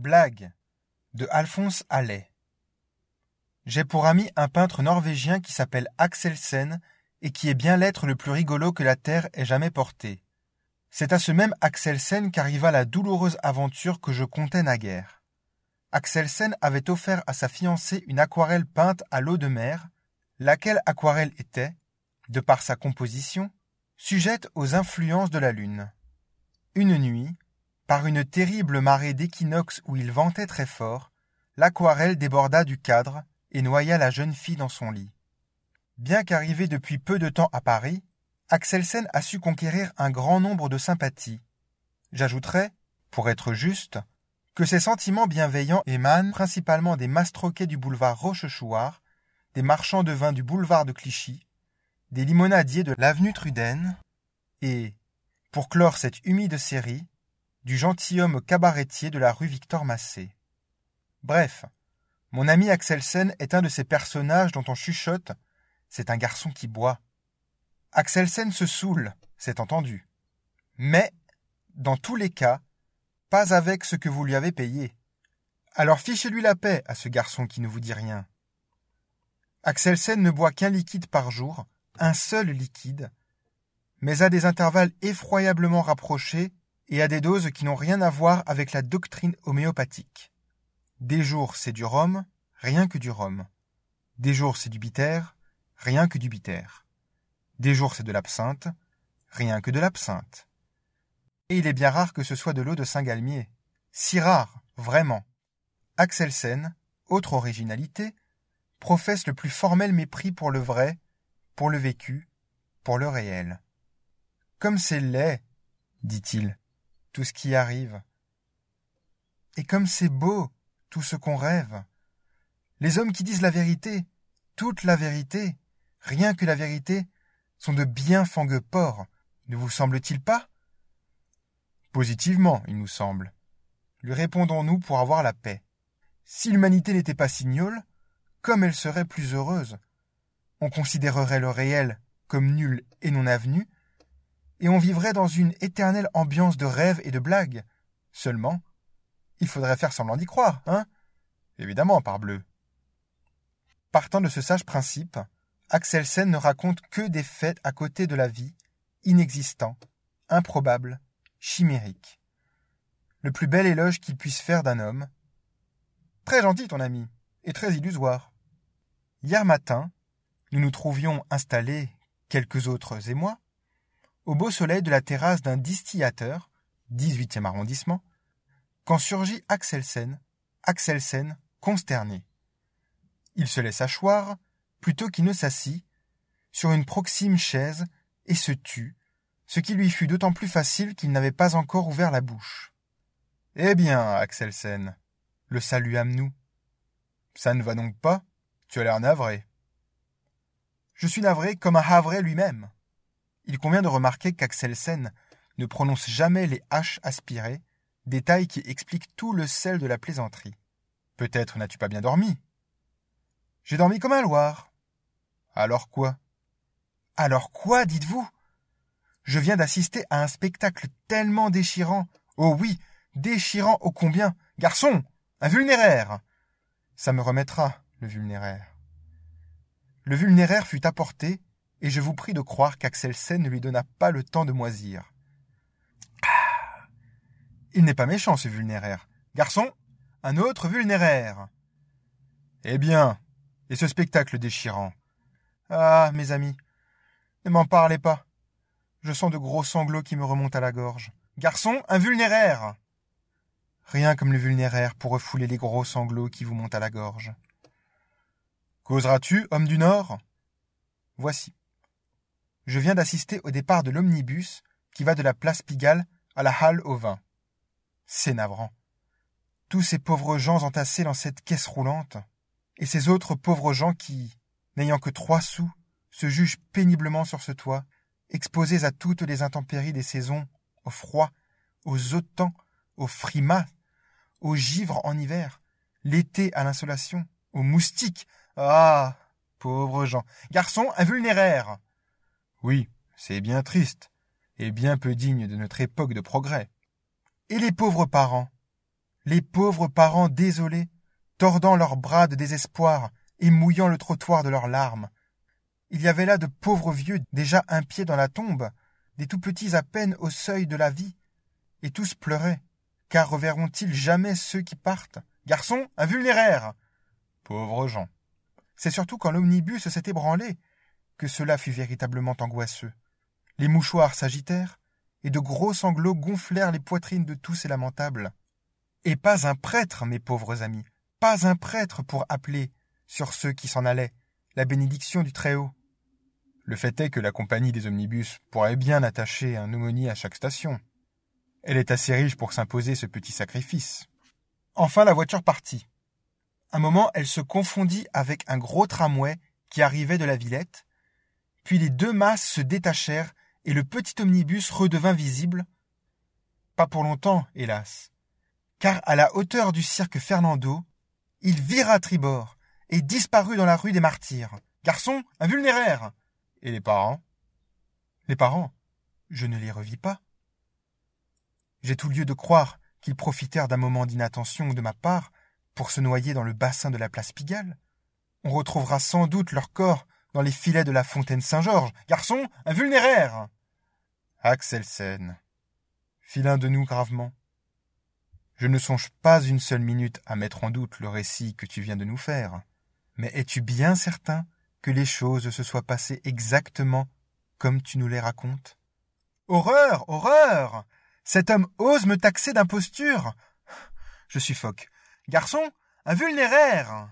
Blague de Alphonse Allais. J'ai pour ami un peintre norvégien qui s'appelle Axelsen et qui est bien l'être le plus rigolo que la terre ait jamais porté. C'est à ce même Axelsen qu'arriva la douloureuse aventure que je comptais naguère. Axelsen avait offert à sa fiancée une aquarelle peinte à l'eau de mer, laquelle aquarelle était, de par sa composition, sujette aux influences de la lune. Une nuit, par une terrible marée d'équinoxe où il ventait très fort, l'aquarelle déborda du cadre et noya la jeune fille dans son lit. Bien qu'arrivé depuis peu de temps à Paris, Axelsen a su conquérir un grand nombre de sympathies. J'ajouterai, pour être juste, que ses sentiments bienveillants émanent principalement des mastroquets du boulevard Rochechouart, des marchands de vin du boulevard de Clichy, des limonadiers de l'avenue Truden, et, pour clore cette humide série, du gentilhomme cabaretier de la rue Victor Massé. Bref, mon ami Axelsen est un de ces personnages dont on chuchote c'est un garçon qui boit. Axelsen se saoule, c'est entendu. Mais, dans tous les cas, pas avec ce que vous lui avez payé. Alors fichez-lui la paix à ce garçon qui ne vous dit rien. Axelsen ne boit qu'un liquide par jour, un seul liquide, mais à des intervalles effroyablement rapprochés et à des doses qui n'ont rien à voir avec la doctrine homéopathique. Des jours c'est du rhum, rien que du rhum. Des jours c'est du bitter, rien que du bitter. Des jours c'est de l'absinthe, rien que de l'absinthe. Et il est bien rare que ce soit de l'eau de Saint-Galmier. Si rare, vraiment. Axelsen, autre originalité, professe le plus formel mépris pour le vrai, pour le vécu, pour le réel. Comme c'est laid, dit-il, tout ce qui arrive. Et comme c'est beau, tout ce qu'on rêve. Les hommes qui disent la vérité, toute la vérité, rien que la vérité, sont de bien fangueux porcs, ne vous semble-t-il pas? Positivement, il nous semble. Lui répondons-nous pour avoir la paix. Si l'humanité n'était pas signole, comme elle serait plus heureuse? On considérerait le réel comme nul et non avenu, et on vivrait dans une éternelle ambiance de rêves et de blagues. Seulement, il faudrait faire semblant d'y croire, hein? Évidemment, parbleu. Partant de ce sage principe, Axelsen ne raconte que des faits à côté de la vie, inexistants, improbables, chimériques. Le plus bel éloge qu'il puisse faire d'un homme. Très gentil, ton ami, et très illusoire. Hier matin, nous nous trouvions installés, quelques autres et moi, au beau soleil de la terrasse d'un distillateur, 18e arrondissement, quand surgit Axelsen, Axelsen consterné. Il se laisse choir, plutôt qu'il ne s'assit, sur une proxime chaise, et se tut, ce qui lui fut d'autant plus facile qu'il n'avait pas encore ouvert la bouche. Eh bien, Axelsen, le saluâmes-nous. Ça ne va donc pas? Tu as l'air navré. Je suis navré comme un havre lui-même. Il convient de remarquer qu'Axelsen ne prononce jamais les H aspirées, détail qui explique tout le sel de la plaisanterie. Peut-être n'as-tu pas bien dormi? J'ai dormi comme un loir. Alors quoi? Alors quoi, dites-vous? Je viens d'assister à un spectacle tellement déchirant. Oh oui, déchirant ô combien. Garçon, un vulnéraire. Ça me remettra, le vulnéraire. Le vulnéraire fut apporté, et je vous prie de croire qu'Axelsen ne lui donna pas le temps de moisir. Ah Il n'est pas méchant, ce vulnéraire. Garçon, un autre vulnéraire. Eh bien, et ce spectacle déchirant? Ah, mes amis, ne m'en parlez pas. Je sens de gros sanglots qui me remontent à la gorge. Garçon, un vulnéraire. Rien comme le vulnéraire pour refouler les gros sanglots qui vous montent à la gorge. Causeras-tu, homme du Nord? Voici. Je viens d'assister au départ de l'omnibus qui va de la place Pigalle à la halle au vin. C'est navrant. Tous ces pauvres gens entassés dans cette caisse roulante, et ces autres pauvres gens qui, n'ayant que trois sous, se jugent péniblement sur ce toit, exposés à toutes les intempéries des saisons, au froid, aux otans, aux frimas, aux givres en hiver, l'été à l'insolation, aux moustiques. Ah. Pauvres gens. Garçon invulnéraire. Oui, c'est bien triste, et bien peu digne de notre époque de progrès. Et les pauvres parents les pauvres parents désolés, tordant leurs bras de désespoir et mouillant le trottoir de leurs larmes. Il y avait là de pauvres vieux déjà un pied dans la tombe, des tout petits à peine au seuil de la vie, et tous pleuraient, car reverront-ils jamais ceux qui partent? Garçon, un vulnéraire Pauvres gens. C'est surtout quand l'omnibus s'est ébranlé que cela fut véritablement angoisseux. Les mouchoirs s'agitèrent, et de gros sanglots gonflèrent les poitrines de tous ces lamentables. Et pas un prêtre, mes pauvres amis, pas un prêtre pour appeler, sur ceux qui s'en allaient, la bénédiction du Très-Haut. Le fait est que la compagnie des omnibus pourrait bien attacher un aumônier à chaque station. Elle est assez riche pour s'imposer ce petit sacrifice. Enfin la voiture partit. Un moment elle se confondit avec un gros tramway qui arrivait de la Villette, puis les deux masses se détachèrent et le petit omnibus redevint visible. Pas pour longtemps, hélas, car à la hauteur du cirque Fernando, il vira à tribord et disparut dans la rue des Martyrs. Garçon, un vulnéraire Et les parents? Les parents, je ne les revis pas. J'ai tout lieu de croire qu'ils profitèrent d'un moment d'inattention de ma part pour se noyer dans le bassin de la place Pigalle. On retrouvera sans doute leur corps dans les filets de la fontaine Saint-Georges. Garçon, un vulnéraire Axelsen, fit l'un de nous gravement. Je ne songe pas une seule minute à mettre en doute le récit que tu viens de nous faire. Mais es-tu bien certain que les choses se soient passées exactement comme tu nous les racontes? Horreur Horreur Cet homme ose me taxer d'imposture Je suffoque. Garçon, un vulnéraire